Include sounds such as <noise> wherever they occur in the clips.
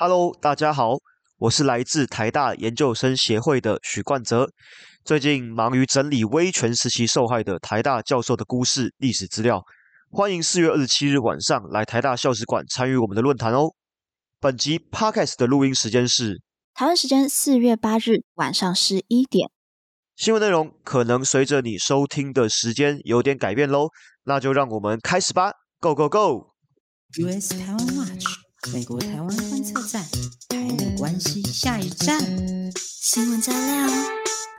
Hello，大家好，我是来自台大研究生协会的许冠泽。最近忙于整理威权时期受害的台大教授的故事历史资料，欢迎四月二十七日晚上来台大校史馆参与我们的论坛哦。本集 Podcast 的录音时间是台湾时间四月八日晚上十一点。新闻内容可能随着你收听的时间有点改变喽，那就让我们开始吧，Go Go Go！US 台湾 Watch，美国台湾观测站，台美关系下一站，新闻加料，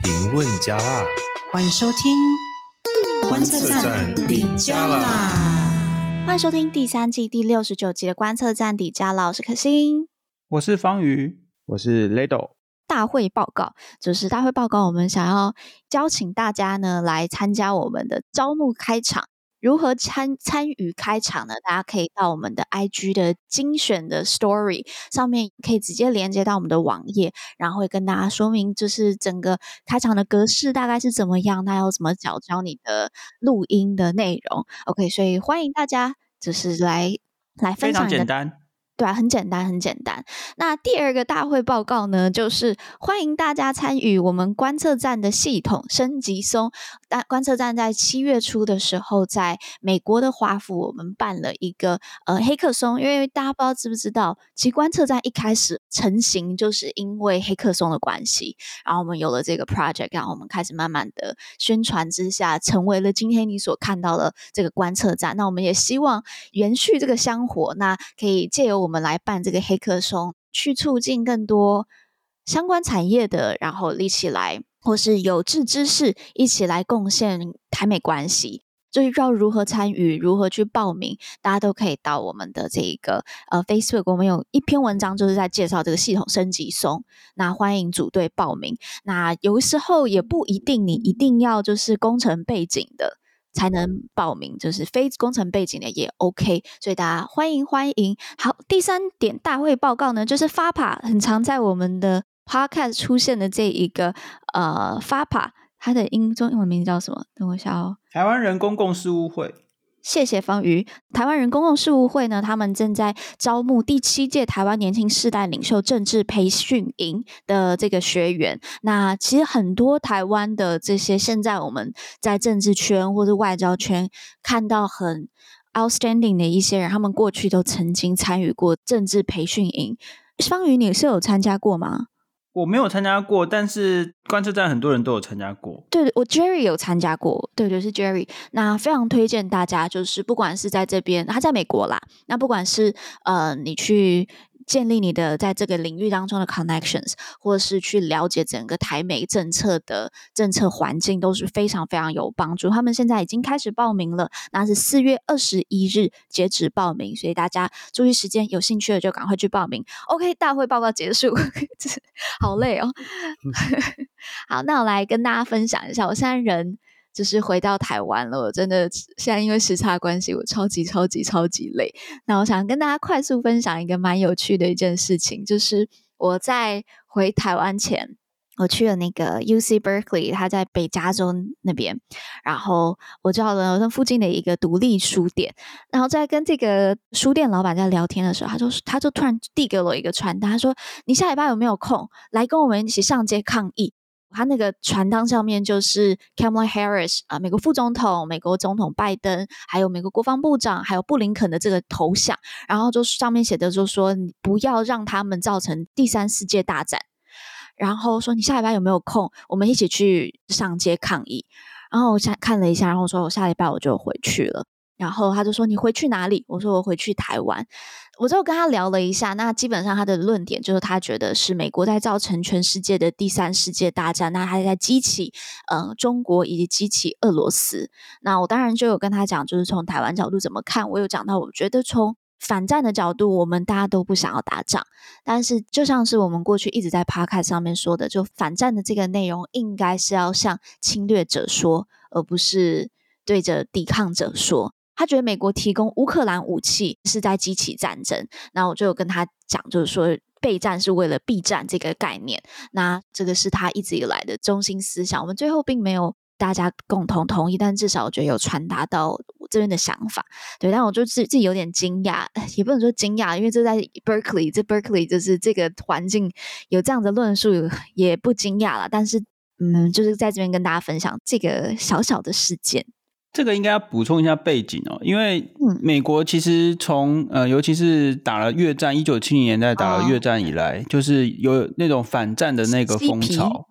评论加辣，欢迎收听观测站底加啦！欢迎收听第三季第六十九集的观测站底加啦，我是可心，我是方瑜，我是 Lado。大会报告就是大会报告，我们想要邀请大家呢来参加我们的招募开场。如何参参与开场呢？大家可以到我们的 IG 的精选的 Story 上面，可以直接连接到我们的网页，然后会跟大家说明，就是整个开场的格式大概是怎么样，那要怎么找教你的录音的内容。OK，所以欢迎大家就是来来分享。非常简单。对啊，很简单，很简单。那第二个大会报告呢，就是欢迎大家参与我们观测站的系统升级松。但观测站在七月初的时候，在美国的华府，我们办了一个呃黑客松。因为大家不知道知不知道，其实观测站一开始成型就是因为黑客松的关系。然后我们有了这个 project，然后我们开始慢慢的宣传之下，成为了今天你所看到的这个观测站。那我们也希望延续这个香火，那可以借由我。们来办这个黑客松，去促进更多相关产业的，然后一起来，或是有志之士一起来贡献台美关系。就是要如何参与，如何去报名，大家都可以到我们的这一个呃 Facebook，我们有一篇文章就是在介绍这个系统升级松。那欢迎组队报名。那有时候也不一定，你一定要就是工程背景的。才能报名，就是非工程背景的也 OK，所以大家欢迎欢迎。好，第三点大会报告呢，就是 FAPA 很常在我们的 Podcast 出现的这一个呃 FAPA，它的英中英文名字叫什么？等我一下哦，台湾人公共事务会。谢谢方瑜。台湾人公共事务会呢，他们正在招募第七届台湾年轻世代领袖政治培训营的这个学员。那其实很多台湾的这些现在我们在政治圈或者外交圈看到很 outstanding 的一些人，他们过去都曾经参与过政治培训营。方瑜，你是有参加过吗？我没有参加过，但是观测站很多人都有参加过。对，我 Jerry 有参加过，对对是 Jerry。那非常推荐大家，就是不管是在这边，他在美国啦，那不管是呃你去。建立你的在这个领域当中的 connections，或者是去了解整个台美政策的政策环境，都是非常非常有帮助。他们现在已经开始报名了，那是四月二十一日截止报名，所以大家注意时间，有兴趣的就赶快去报名。OK，大会报告结束，<laughs> 好累哦。<laughs> 好，那我来跟大家分享一下，我现在人。就是回到台湾了，我真的现在因为时差关系，我超级超级超级累。那我想跟大家快速分享一个蛮有趣的一件事情，就是我在回台湾前，我去了那个 UC Berkeley，他在北加州那边，然后我叫了那附近的一个独立书店，然后在跟这个书店老板在聊天的时候，他就他就突然递给我一个传单，他说：“你下礼拜有没有空来跟我们一起上街抗议？”他那个传单上面就是 Kamala Harris 啊，美国副总统、美国总统拜登，还有美国国防部长，还有布林肯的这个头像，然后就上面写的就说你不要让他们造成第三世界大战，然后说你下礼拜有没有空，我们一起去上街抗议。然后我想看了一下，然后说我下礼拜我就回去了。然后他就说：“你回去哪里？”我说：“我回去台湾。”我就跟他聊了一下，那基本上他的论点就是他觉得是美国在造成全世界的第三世界大战，那他在激起呃中国以及激起俄罗斯。那我当然就有跟他讲，就是从台湾角度怎么看。我有讲到，我觉得从反战的角度，我们大家都不想要打仗，但是就像是我们过去一直在 p o c a 上面说的，就反战的这个内容应该是要向侵略者说，而不是对着抵抗者说。他觉得美国提供乌克兰武器是在激起战争，那我就有跟他讲，就是说备战是为了避战这个概念，那这个是他一直以来的中心思想。我们最后并没有大家共同同意，但至少我觉得有传达到我这边的想法。对，但我就自自己有点惊讶，<laughs> 也不能说惊讶，因为这在 Berkeley，这 Berkeley 就是这个环境有这样的论述，也不惊讶了。但是，嗯，就是在这边跟大家分享这个小小的事件。这个应该要补充一下背景哦，因为美国其实从呃，尤其是打了越战，一九七零年代打了越战以来，哦、就是有那种反战的那个风潮。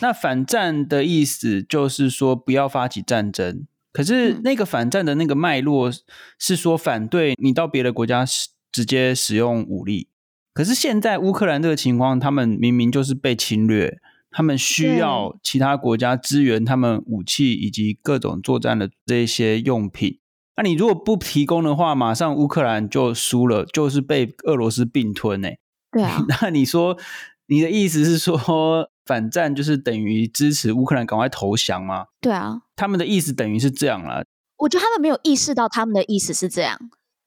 那反战的意思就是说不要发起战争，可是那个反战的那个脉络是说反对你到别的国家直接使用武力。可是现在乌克兰这个情况，他们明明就是被侵略。他们需要其他国家支援他们武器以及各种作战的这些用品。那你如果不提供的话，马上乌克兰就输了，就是被俄罗斯并吞诶。对啊。<laughs> 那你说你的意思是说反战就是等于支持乌克兰赶快投降吗？对啊。他们的意思等于是这样啦。我觉得他们没有意识到他们的意思是这样。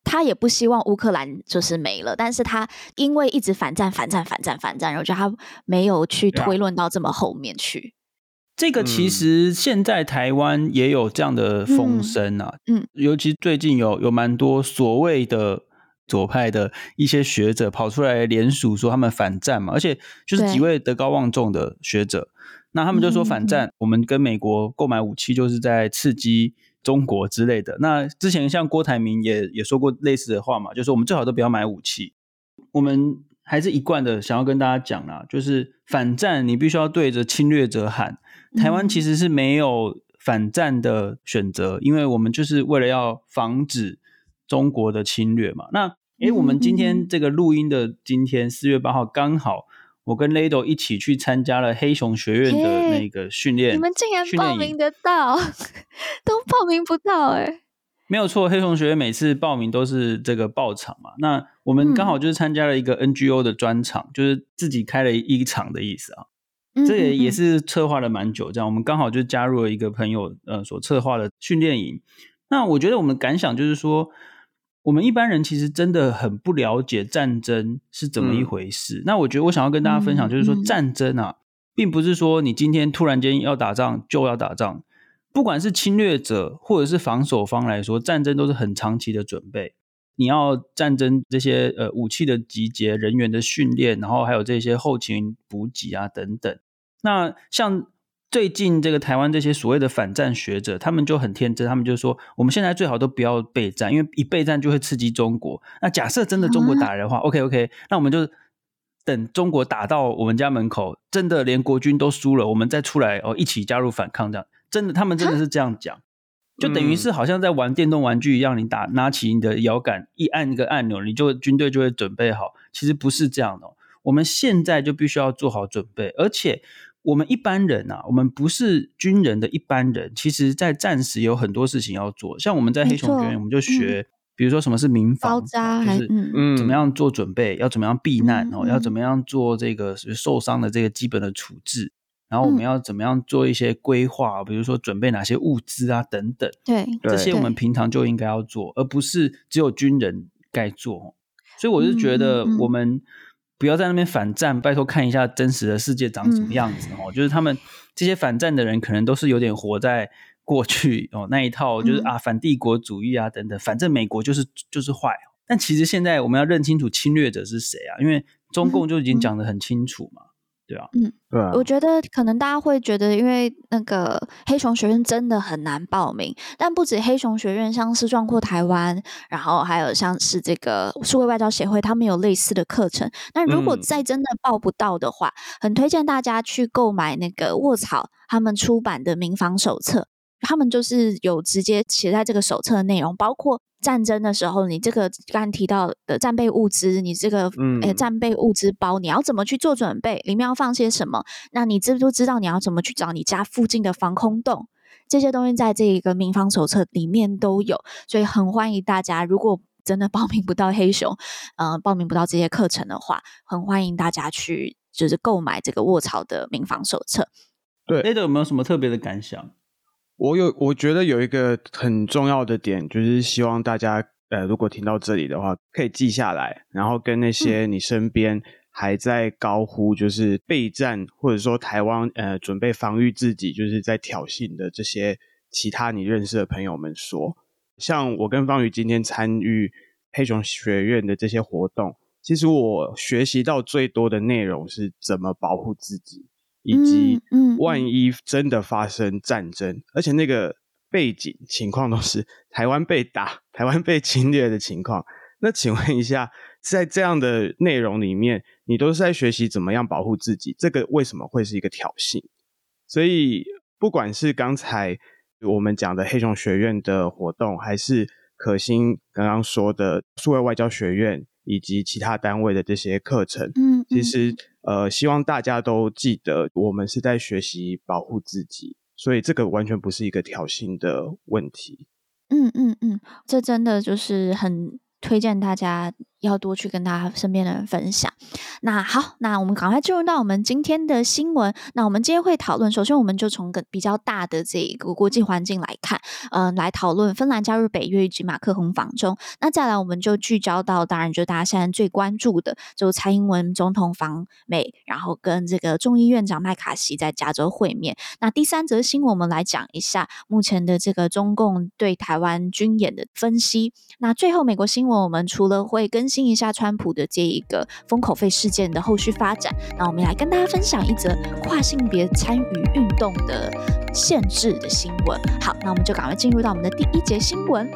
他也不希望乌克兰就是没了，但是他因为一直反战、反战、反战、反战，我觉得他没有去推论到这么后面去。这个其实现在台湾也有这样的风声啊，嗯，嗯，尤其最近有有蛮多所谓的左派的一些学者跑出来联署说他们反战嘛，而且就是几位德高望重的学者，那他们就说反战，嗯，我们跟美国购买武器就是在刺激。中国之类的，那之前像郭台铭也也说过类似的话嘛，就是我们最好都不要买武器。我们还是一贯的想要跟大家讲啦，就是反战你必须要对着侵略者喊。台湾其实是没有反战的选择，因为我们就是为了要防止中国的侵略嘛。那诶，我们今天这个录音的今天四月八号刚好。我跟 Lado 一起去参加了黑熊学院的那个训练，你们竟然报名得到，<laughs> 都报名不到哎、欸！没有错，黑熊学院每次报名都是这个爆场嘛。那我们刚好就是参加了一个 NGO 的专场，嗯、就是自己开了一场的意思啊。这也也是策划了蛮久，这样我们刚好就加入了一个朋友呃所策划的训练营。那我觉得我们感想就是说。我们一般人其实真的很不了解战争是怎么一回事。嗯、那我觉得我想要跟大家分享，就是说战争啊，并不是说你今天突然间要打仗就要打仗。不管是侵略者或者是防守方来说，战争都是很长期的准备。你要战争这些呃武器的集结、人员的训练，然后还有这些后勤补给啊等等。那像。最近这个台湾这些所谓的反战学者，他们就很天真，他们就说，我们现在最好都不要备战，因为一备战就会刺激中国。那假设真的中国打来的话，嗯，OK OK，那我们就等中国打到我们家门口，真的连国军都输了，我们再出来哦，一起加入反抗，这样真的，他们真的是这样讲，就等于是好像在玩电动玩具一样，你打拿起你的摇杆，一按一个按钮，你就军队就会准备好。其实不是这样的，我们现在就必须要做好准备，而且。我们一般人啊，我们不是军人的一般人，其实，在战时有很多事情要做。像我们在黑熊学院，我们就学，嗯、比如说什么是民防，就是嗯，怎么样做准备，嗯、要怎么样避难哦，嗯、要怎么样做这个受伤的这个基本的处置，然后我们要怎么样做一些规划，比如说准备哪些物资啊等等。对，这些我们平常就应该要做，而不是只有军人该做。所以我是觉得我们。嗯嗯不要在那边反战，拜托看一下真实的世界长什么样子哦。嗯、就是他们这些反战的人，可能都是有点活在过去哦那一套，就是啊反帝国主义啊等等，反正美国就是就是坏。但其实现在我们要认清楚侵略者是谁啊，因为中共就已经讲得很清楚嘛。对啊，嗯，对啊，我觉得可能大家会觉得，因为那个黑熊学院真的很难报名，但不止黑熊学院，像是壮阔台湾，然后还有像是这个数位外交协会，他们有类似的课程。那如果再真的报不到的话，嗯、很推荐大家去购买那个卧草他们出版的民防手册，他们就是有直接写在这个手册的内容，包括。战争的时候，你这个刚刚提到的战备物资，你这个呃、嗯欸、战备物资包，你要怎么去做准备？里面要放些什么？那你知不知道你要怎么去找你家附近的防空洞？这些东西在这一个民防手册里面都有，所以很欢迎大家。如果真的报名不到黑熊，呃，报名不到这些课程的话，很欢迎大家去就是购买这个卧槽的民防手册。对，Lado 有没有什么特别的感想？我有，我觉得有一个很重要的点，就是希望大家，呃，如果听到这里的话，可以记下来，然后跟那些你身边还在高呼就是备战，或者说台湾呃准备防御自己，就是在挑衅的这些其他你认识的朋友们说，像我跟方宇今天参与黑熊学院的这些活动，其实我学习到最多的内容是怎么保护自己，以及万一真的发生战争，嗯嗯、而且那个背景情况都是 <laughs> 台湾被打、台湾被侵略的情况。那请问一下，在这样的内容里面，你都是在学习怎么样保护自己？这个为什么会是一个挑衅？所以，不管是刚才我们讲的黑熊学院的活动，还是可心刚刚说的数位外交学院以及其他单位的这些课程，嗯，其实呃，希望大家都记得，我们是在学习保护自己，所以这个完全不是一个挑衅的问题。嗯嗯嗯，这真的就是很推荐大家。要多去跟他身边的人分享。那好，那我们赶快进入到我们今天的新闻。那我们今天会讨论，首先我们就从个比较大的这一个国际环境来看，嗯、呃，来讨论芬兰加入北约以及马克宏访中。那再来，我们就聚焦到，当然就大家现在最关注的，就蔡英文总统访美，然后跟这个众议院长麦卡锡在加州会面。那第三则新闻，我们来讲一下目前的这个中共对台湾军演的分析。那最后，美国新闻，我们除了会跟更新一下川普的这一个封口费事件的后续发展，那我们来跟大家分享一则跨性别参与运动的限制的新闻。好，那我们就赶快进入到我们的第一节新闻。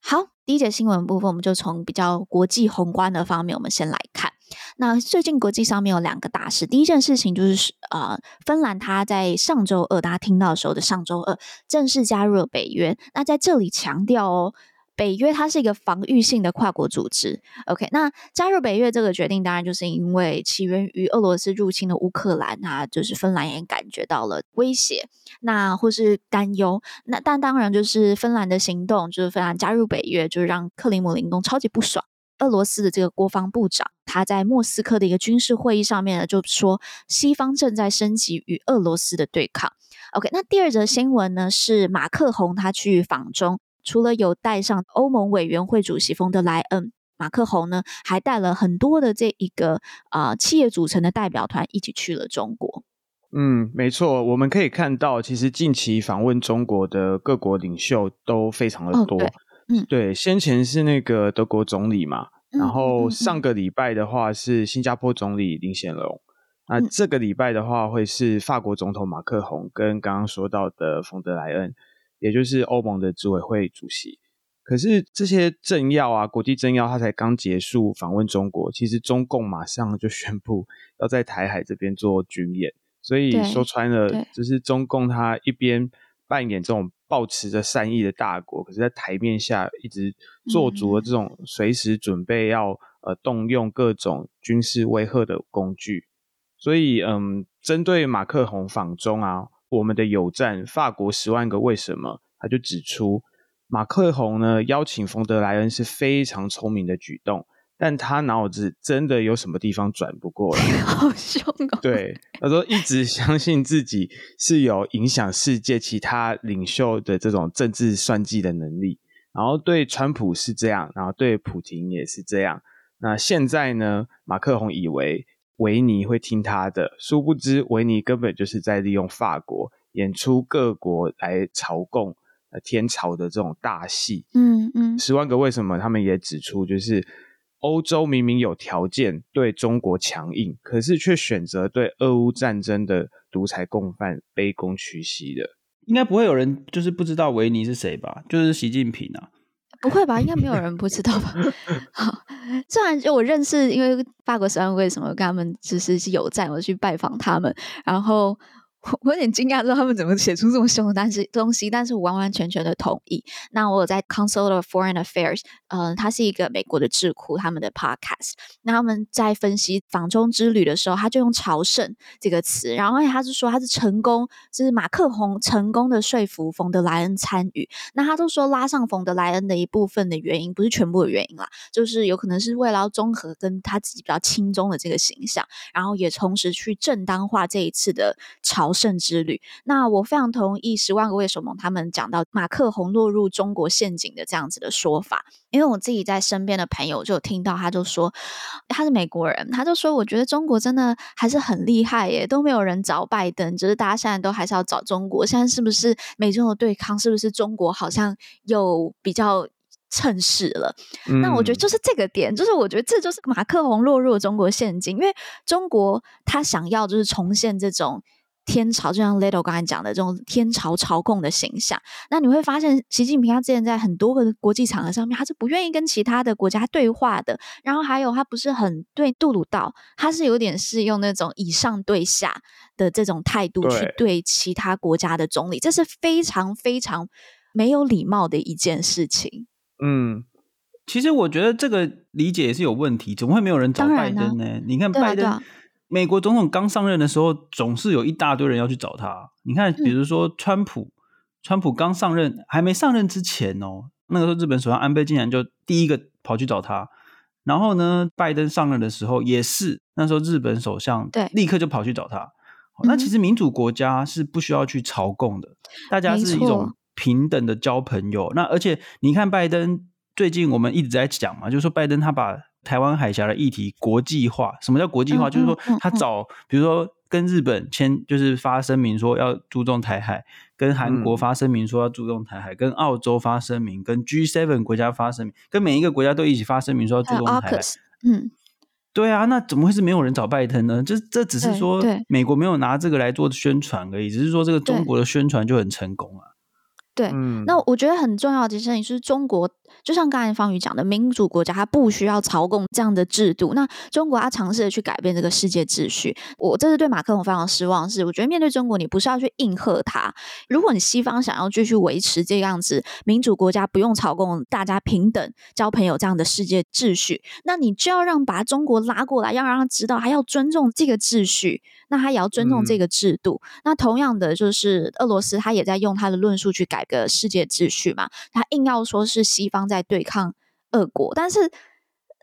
好，第一节新闻部分，我们就从比较国际宏观的方面，我们先来看。那最近国际上面有两个大事，第一件事情就是呃，芬兰它在上周二，大家听到时候的上周二正式加入了北约。那在这里强调哦，北约它是一个防御性的跨国组织。OK，那加入北约这个决定，当然就是因为起源于俄罗斯入侵的乌克兰啊，就是芬兰也感觉到了威胁，那或是担忧。那但当然就是芬兰的行动，就是芬兰加入北约，就是让克里姆林宫超级不爽。俄罗斯的这个国防部长，他在莫斯科的一个军事会议上面呢，就说西方正在升级与俄罗斯的对抗。OK，那第二则新闻呢是马克宏他去访中，除了有带上欧盟委员会主席冯德莱恩，马克宏呢还带了很多的这一个啊、呃、企业组成的代表团一起去了中国。嗯，没错，我们可以看到，其实近期访问中国的各国领袖都非常的多。哦嗯，对，先前是那个德国总理嘛，嗯、然后上个礼拜的话是新加坡总理林显龙，那、嗯、这个礼拜的话会是法国总统马克宏跟刚刚说到的冯德莱恩，也就是欧盟的执委会主席。可是这些政要啊，国际政要，他才刚结束访问中国，其实中共马上就宣布要在台海这边做军演，所以说穿了，就是中共他一边扮演这种。抱持着善意的大国，可是，在台面下一直做足了这种随时准备要呃动用各种军事威吓的工具。所以，嗯，针对马克宏访中啊，我们的友战法国十万个为什么，他就指出，马克宏呢邀请冯德莱恩是非常聪明的举动。但他脑子真的有什么地方转不过来？<laughs> 好凶哦！对，他说一直相信自己是有影响世界其他领袖的这种政治算计的能力，然后对川普是这样，然后对普廷也是这样。那现在呢？马克宏以为维尼会听他的，殊不知维尼根本就是在利用法国演出各国来朝贡、呃天朝的这种大戏。嗯嗯，十万个为什么？他们也指出就是。欧洲明明有条件对中国强硬，可是却选择对俄乌战争的独裁共犯卑躬屈膝的。应该不会有人就是不知道维尼是谁吧？就是习近平啊？不会吧？应该没有人不知道吧？<laughs> 好，虽然就我认识，因为法国十万为什么跟他们其实是有战，我去拜访他们，然后。我有点惊讶，知道他们怎么写出这么凶的但是东西，但是我完完全全的同意。那我有在 Council of Foreign Affairs，嗯、呃，它是一个美国的智库，他们的 podcast。那他们在分析访中之旅的时候，他就用朝圣这个词，然后他是说他是成功，就是马克宏成功的说服冯德莱恩参与。那他都说拉上冯德莱恩的一部分的原因，不是全部的原因啦，就是有可能是为了要综合跟他自己比较亲中的这个形象，然后也同时去正当化这一次的朝。胜之旅。那我非常同意十万个为什么他们讲到马克宏落入中国陷阱的这样子的说法，因为我自己在身边的朋友就有听到，他就说他是美国人，他就说我觉得中国真的还是很厉害耶，都没有人找拜登，只是大家现在都还是要找中国。现在是不是美中的对抗？是不是中国好像又比较？趁势了，那我觉得就是这个点，嗯、就是我觉得这就是马克宏落入了中国陷阱，因为中国他想要就是重现这种天朝，就像 Little 刚才讲的这种天朝朝贡的形象。那你会发现，习近平他之前在很多个国际场合上面，他是不愿意跟其他的国家对话的。然后还有，他不是很对杜鲁道，他是有点是用那种以上对下的这种态度去对其他国家的总理，这是非常非常没有礼貌的一件事情。嗯，其实我觉得这个理解也是有问题，怎么会没有人找拜登呢？你看拜登，美国总统刚上任的时候，总是有一大堆人要去找他。你看，比如说川普，川普刚上任还没上任之前哦，那个时候日本首相安倍竟然就第一个跑去找他。然后呢，拜登上任的时候也是，那时候日本首相对立刻就跑去找他。那其实民主国家是不需要去朝贡的，大家是一种。平等的交朋友，那而且你看拜登最近我们一直在讲嘛，就是说拜登他把台湾海峡的议题国际化。什么叫国际化？嗯、就是说他找，嗯、比如说跟日本签，就是发声明说要注重台海；跟韩国发声明说要注重台海；嗯、跟澳洲发声明；跟 G7 国家发声明；跟每一个国家都一起发声明说要注重台海。嗯，对啊，那怎么会是没有人找拜登呢？这这只是说美国没有拿这个来做宣传而已，只是说这个中国的宣传就很成功啊。对，嗯那我觉得很重要的事情是中国。就像刚才方宇讲的，民主国家它不需要朝贡这样的制度。那中国它尝试着去改变这个世界秩序，我这是对马克龙非常失望是。是我觉得面对中国，你不是要去应和它。如果你西方想要继续维持这样子民主国家不用朝贡、大家平等交朋友这样的世界秩序，那你就要让把中国拉过来，要让他知道还要尊重这个秩序，那他也要尊重这个制度。嗯、那同样的，就是俄罗斯他也在用他的论述去改革世界秩序嘛，他硬要说是西方。在在对抗俄国，但是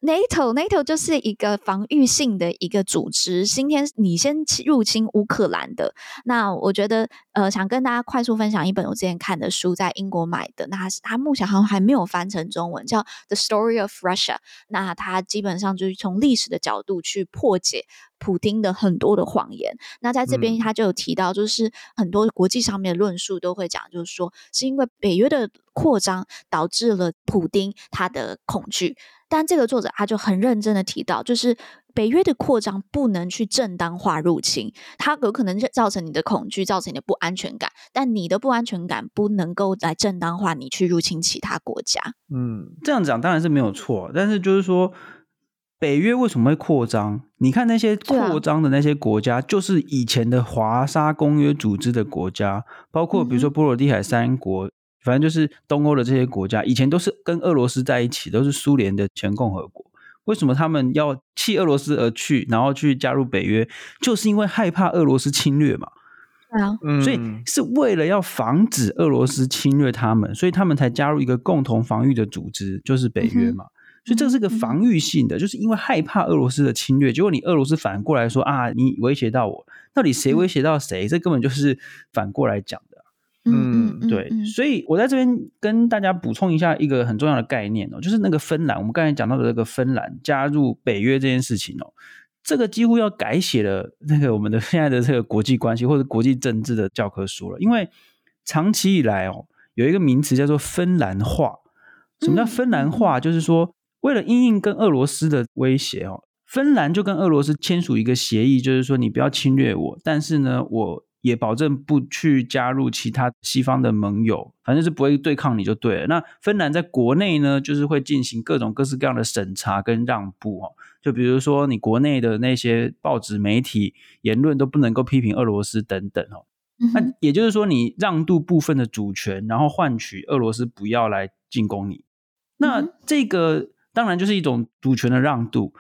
NATO NATO 就是一个防御性的一个组织。今天你先入侵乌克兰的，那我觉得呃，想跟大家快速分享一本我之前看的书，在英国买的，那它目前好像还没有翻成中文，叫《The Story of Russia》。那它基本上就是从历史的角度去破解普丁的很多的谎言。那在这边他就有提到，就是很多国际上面的论述都会讲，就是说是因为北约的。扩张导致了普丁他的恐惧，但这个作者他就很认真的提到，就是北约的扩张不能去正当化入侵，它有可能造成你的恐惧，造成你的不安全感，但你的不安全感不能够来正当化你去入侵其他国家。嗯，这样讲当然是没有错，但是就是说，北约为什么会扩张？你看那些扩张的那些国家，就是以前的华沙公约组织的国家，包括比如说波罗的海三国。嗯反正就是东欧的这些国家，以前都是跟俄罗斯在一起，都是苏联的前共和国。为什么他们要弃俄罗斯而去，然后去加入北约？就是因为害怕俄罗斯侵略嘛。对啊，所以是为了要防止俄罗斯侵略他们，所以他们才加入一个共同防御的组织，就是北约嘛。所以这是个防御性的，就是因为害怕俄罗斯的侵略。结果你俄罗斯反过来说啊，你威胁到我，到底谁威胁到谁？这根本就是反过来讲的。嗯，对，所以我在这边跟大家补充一下一个很重要的概念哦，就是那个芬兰，我们刚才讲到的这个芬兰加入北约这件事情哦，这个几乎要改写了那个我们的 <laughs> 现在的这个国际关系或者国际政治的教科书了，因为长期以来哦，有一个名词叫做芬兰化。什么叫芬兰化？就是说，为了因应跟俄罗斯的威胁哦，芬兰就跟俄罗斯签署一个协议，就是说你不要侵略我，但是呢，我。也保证不去加入其他西方的盟友，反正是不会对抗你就对了。那芬兰在国内呢，就是会进行各种各式各样的审查跟让步哦。就比如说，你国内的那些报纸媒体言论都不能够批评俄罗斯等等哦。那也就是说，你让渡部分的主权，然后换取俄罗斯不要来进攻你。那这个当然就是一种主权的让渡。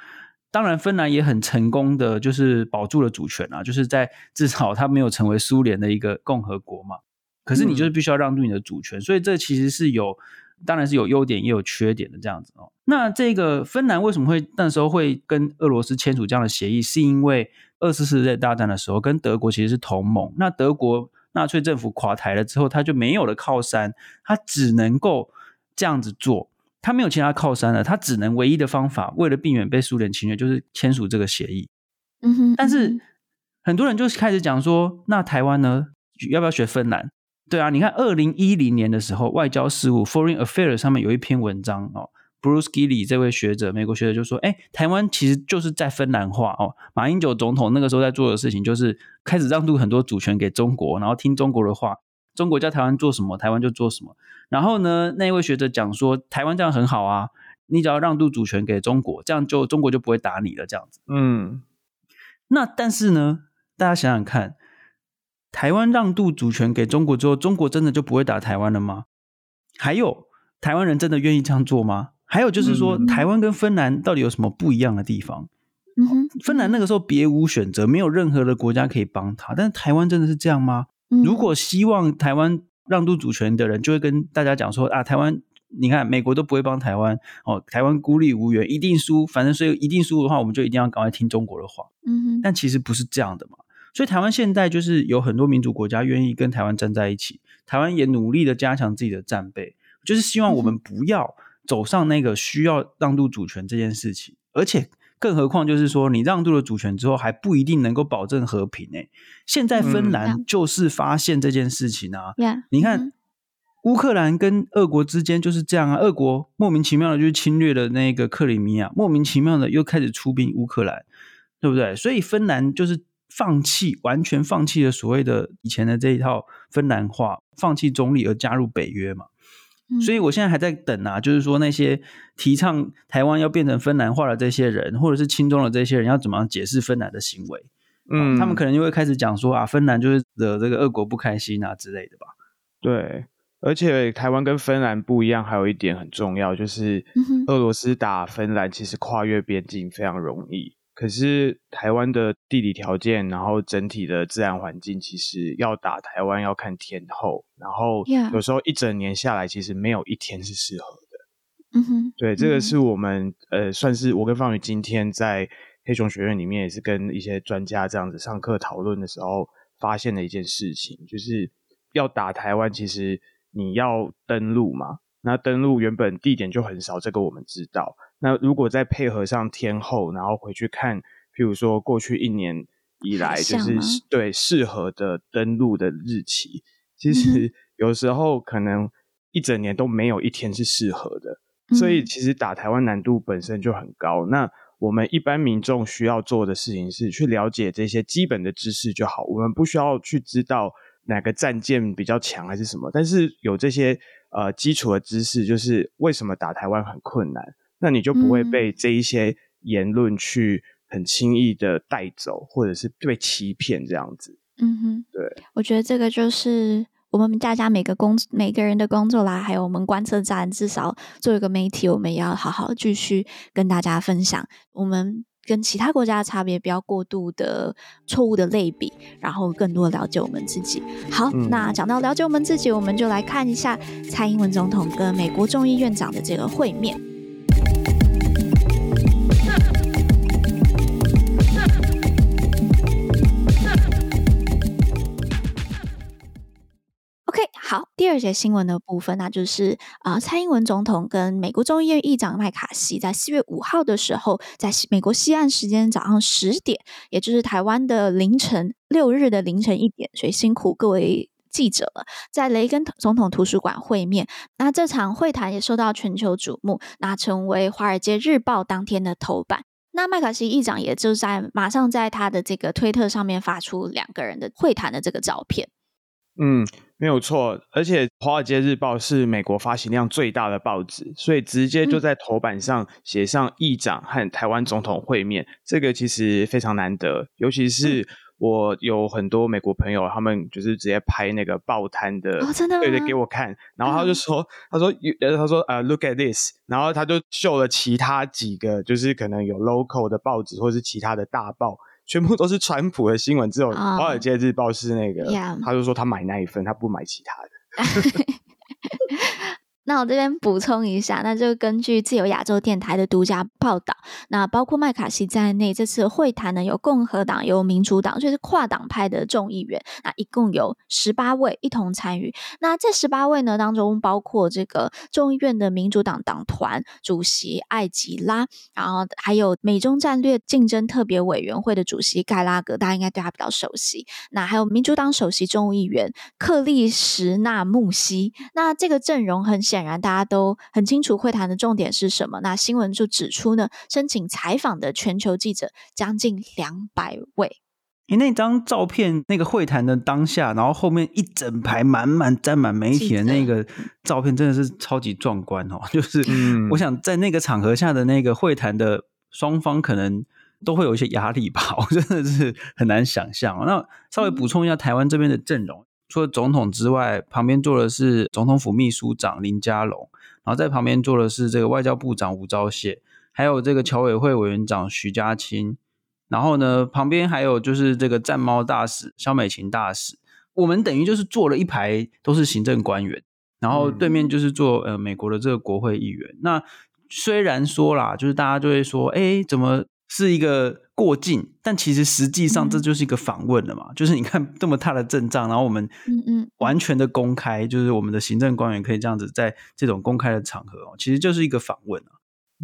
当然，芬兰也很成功的，就是保住了主权啊，就是在至少它没有成为苏联的一个共和国嘛。可是你就是必须要让渡你的主权，所以这其实是有，当然是有优点也有缺点的这样子哦。那这个芬兰为什么会那时候会跟俄罗斯签署这样的协议？是因为二次世界大战的时候，跟德国其实是同盟。那德国纳粹政府垮台了之后，他就没有了靠山，他只能够这样子做。他没有其他靠山了，他只能唯一的方法，为了避免被苏联侵略，就是签署这个协议。嗯哼，但是很多人就开始讲说，那台湾呢，要不要学芬兰？对啊，你看二零一零年的时候，外交事务 （Foreign Affairs） 上面有一篇文章哦，Bruce Gilley 这位学者，美国学者就说，哎，台湾其实就是在芬兰化哦。马英九总统那个时候在做的事情，就是开始让渡很多主权给中国，然后听中国的话。中国叫台湾做什么，台湾就做什么。然后呢，那一位学者讲说，台湾这样很好啊，你只要让渡主权给中国，这样就中国就不会打你了。这样子，嗯。那但是呢，大家想想看，台湾让渡主权给中国之后，中国真的就不会打台湾了吗？还有，台湾人真的愿意这样做吗？还有就是说，嗯、台湾跟芬兰到底有什么不一样的地方？嗯哼，芬兰那个时候别无选择，没有任何的国家可以帮他，但是台湾真的是这样吗？如果希望台湾让渡主权的人，就会跟大家讲说啊，台湾，你看美国都不会帮台湾哦，台湾孤立无援，一定输。反正所以一定输的话，我们就一定要赶快听中国的话。嗯哼。但其实不是这样的嘛。所以台湾现在就是有很多民主国家愿意跟台湾站在一起，台湾也努力的加强自己的战备，就是希望我们不要走上那个需要让渡主权这件事情，而且。更何况，就是说，你让渡了主权之后，还不一定能够保证和平诶。现在芬兰就是发现这件事情啊。嗯、你看，乌克兰跟俄国之间就是这样啊。俄国莫名其妙的就侵略了那个克里米亚，莫名其妙的又开始出兵乌克兰，对不对？所以芬兰就是放弃，完全放弃了所谓的以前的这一套芬兰化，放弃中立而加入北约嘛。所以，我现在还在等啊，就是说那些提倡台湾要变成芬兰化的这些人，或者是亲中的这些人，要怎么样解释芬兰的行为？嗯，他们可能就会开始讲说啊，芬兰就是惹这个俄国不开心啊之类的吧。对，而且台湾跟芬兰不一样，还有一点很重要，就是俄罗斯打芬兰，其实跨越边境非常容易。可是台湾的地理条件，然后整体的自然环境，其实要打台湾要看天候，然后有时候一整年下来，其实没有一天是适合的。嗯哼，对，这个是我们呃，算是我跟方宇今天在黑熊学院里面也是跟一些专家这样子上课讨论的时候发现的一件事情，就是要打台湾，其实你要登陆嘛，那登陆原本地点就很少，这个我们知道。那如果再配合上天后，然后回去看，譬如说过去一年以来，就是对适合的登陆的日期，其实有时候可能一整年都没有一天是适合的，所以其实打台湾难度本身就很高。那我们一般民众需要做的事情是去了解这些基本的知识就好，我们不需要去知道哪个战舰比较强还是什么，但是有这些呃基础的知识，就是为什么打台湾很困难。那你就不会被这一些言论去很轻易的带走，嗯、或者是被欺骗这样子。嗯哼，对，我觉得这个就是我们大家每个工每个人的工作啦，还有我们观测站，至少做一个媒体，我们也要好好继续跟大家分享我们跟其他国家的差别，不要过度的错误的类比，然后更多的了解我们自己。好，嗯、那讲到了解我们自己，我们就来看一下蔡英文总统跟美国众议院长的这个会面。好，第二节新闻的部分，那就是啊、蔡英文总统跟美国众议院议长麦卡锡在四月五号的时候，在美国西岸时间早上十点，也就是台湾的凌晨六日的凌晨一点，所以辛苦各位记者了，在雷根总统图书馆会面。那这场会谈也受到全球瞩目，那成为《华尔街日报》当天的头版。那麦卡锡议长也就在马上在他的这个推特上面发出两个人的会谈的这个照片。嗯。没有错，而且《华尔街日报》是美国发行量最大的报纸，所以直接就在头版上写上议长和台湾总统会面，这个其实非常难得。尤其是我有很多美国朋友，他们就是直接拍那个报摊的，哦、真的对对，给我看，然后他就说，嗯、他说，呃他说，呃，look at this，然后他就秀了其他几个，就是可能有 local 的报纸或是其他的大报。全部都是川普的新闻，只有《华尔街日报》是那个，oh. 他就说他买那一份，他不买其他的。<laughs> 那我这边补充一下，那就根据自由亚洲电台的独家报道，那包括麦卡锡在内，这次会谈呢有共和党、有民主党，就是跨党派的众议员，那一共有十八位一同参与。那这十八位呢当中，包括这个众议院的民主党党团主席艾吉拉，然后还有美中战略竞争特别委员会的主席盖拉格，大家应该对他比较熟悉。那还有民主党首席众议员克利什纳穆西。那这个阵容很显然大家都很清楚，会谈的重点是什么？那新闻就指出呢，申请采访的全球记者将近两百位。你那张照片，那个会谈的当下，然后后面一整排满满沾满媒体的那个照片，真的是超级壮观哦！<laughs> 就是，我想在那个场合下的那个会谈的双方，可能都会有一些压力吧。<laughs> 我真的是很难想象。那稍微补充一下台湾这边的阵容，除了总统之外，旁边坐的是总统府秘书长林佳龙，然后在旁边坐的是这个外交部长吴钊燮，还有这个侨委会委员长徐家清。然后呢，旁边还有就是这个战猫大使肖美琴大使，我们等于就是坐了一排都是行政官员，然后对面就是坐呃美国的这个国会议员。那虽然说啦，就是大家就会说，哎，怎么是一个过境？但其实实际上这就是一个访问了嘛。嗯、就是你看这么大的阵仗，然后我们嗯嗯完全的公开，就是我们的行政官员可以这样子在这种公开的场合哦，其实就是一个访问啊。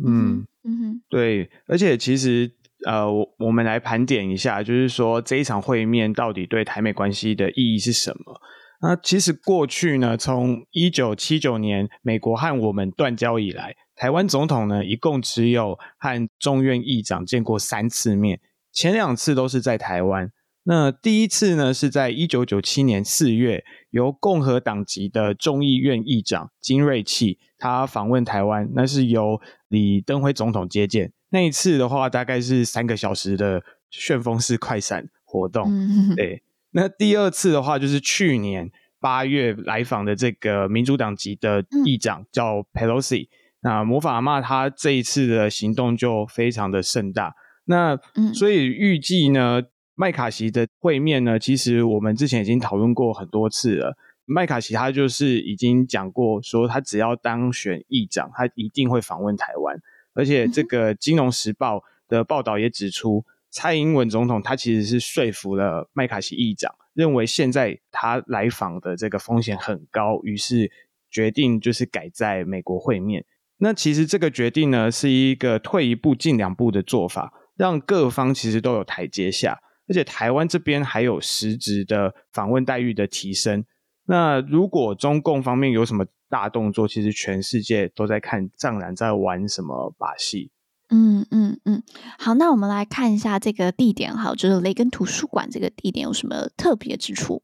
嗯嗯哼，对，而且其实。呃，我我们来盘点一下，就是说这一场会面到底对台美关系的意义是什么？那其实过去呢，从一九七九年美国和我们断交以来，台湾总统呢一共只有和众院议长见过三次面，前两次都是在台湾。那第一次呢是在一九九七年四月，由共和党籍的众议院议长金瑞气他访问台湾，那是由李登辉总统接见。那一次的话，大概是三个小时的旋风式快闪活动。嗯、对，那第二次的话，就是去年八月来访的这个民主党籍的议长叫 Pelosi。那魔法阿妈他这一次的行动就非常的盛大。那所以预计呢，麦卡锡的会面呢，其实我们之前已经讨论过很多次了。麦卡锡他就是已经讲过，说他只要当选议长，他一定会访问台湾。而且，这个《金融时报》的报道也指出，蔡英文总统他其实是说服了麦卡锡议长，认为现在他来访的这个风险很高，于是决定就是改在美国会面。那其实这个决定呢，是一个退一步进两步的做法，让各方其实都有台阶下，而且台湾这边还有实质的访问待遇的提升。那如果中共方面有什么大动作，其实全世界都在看藏蓝在玩什么把戏。嗯嗯嗯，好，那我们来看一下这个地点，好，就是雷根图书馆这个地点有什么特别之处？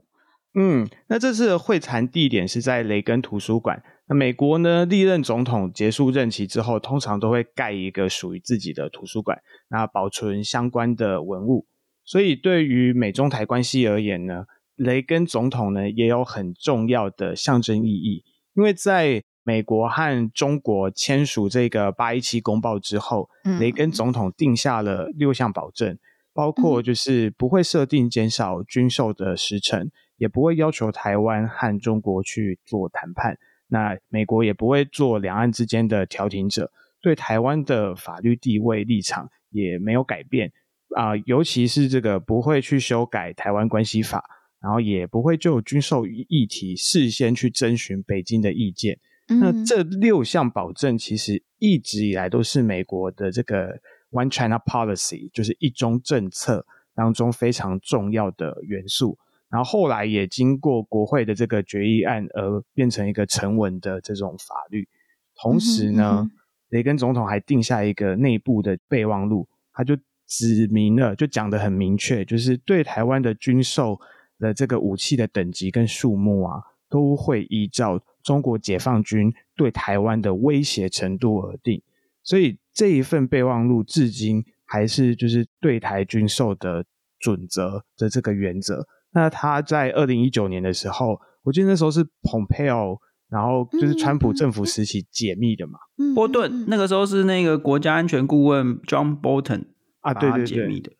嗯，那这次的会谈地点是在雷根图书馆。那美国呢，历任总统结束任期之后，通常都会盖一个属于自己的图书馆，那保存相关的文物。所以对于美中台关系而言呢，雷根总统呢，也有很重要的象征意义，因为在美国和中国签署这个八一七公报之后，嗯、雷根总统定下了六项保证，包括就是不会设定减少军售的时程，嗯、也不会要求台湾和中国去做谈判，那美国也不会做两岸之间的调停者，对台湾的法律地位立场也没有改变啊、呃，尤其是这个不会去修改台湾关系法。然后也不会就军售议题事先去征询北京的意见。嗯、那这六项保证其实一直以来都是美国的这个 One China Policy，就是一中政策当中非常重要的元素。然后后来也经过国会的这个决议案而变成一个成文的这种法律。同时呢，嗯嗯、雷根总统还定下一个内部的备忘录，他就指明了，就讲得很明确，就是对台湾的军售。的这个武器的等级跟数目啊，都会依照中国解放军对台湾的威胁程度而定。所以这一份备忘录至今还是就是对台军售的准则的这个原则。那他在二零一九年的时候，我记得那时候是蓬佩奥，然后就是川普政府时期解密的嘛。波顿那个时候是那个国家安全顾问 John Bolton 啊，对对对，解密的。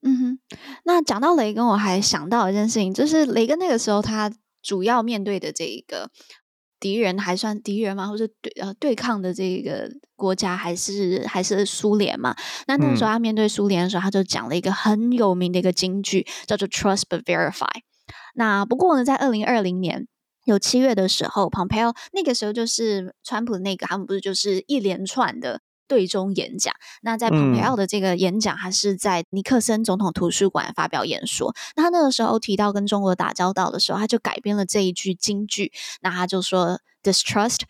嗯哼，那讲到雷根，我还想到一件事情，就是雷根那个时候他主要面对的这一个敌人还算敌人吗？或者对呃对抗的这个国家还是还是苏联嘛？那那个时候他面对苏联的时候，他就讲了一个很有名的一个金句，叫做 “Trust but verify”。那不过呢，在二零二零年有七月的时候，Pompeo 那个时候就是川普那个，他们不是就是一连串的。对中演讲，那在蓬佩奥的这个演讲，他是在尼克森总统图书馆发表演说。那他那个时候提到跟中国打交道的时候，他就改编了这一句金句。那他就说：“Distrust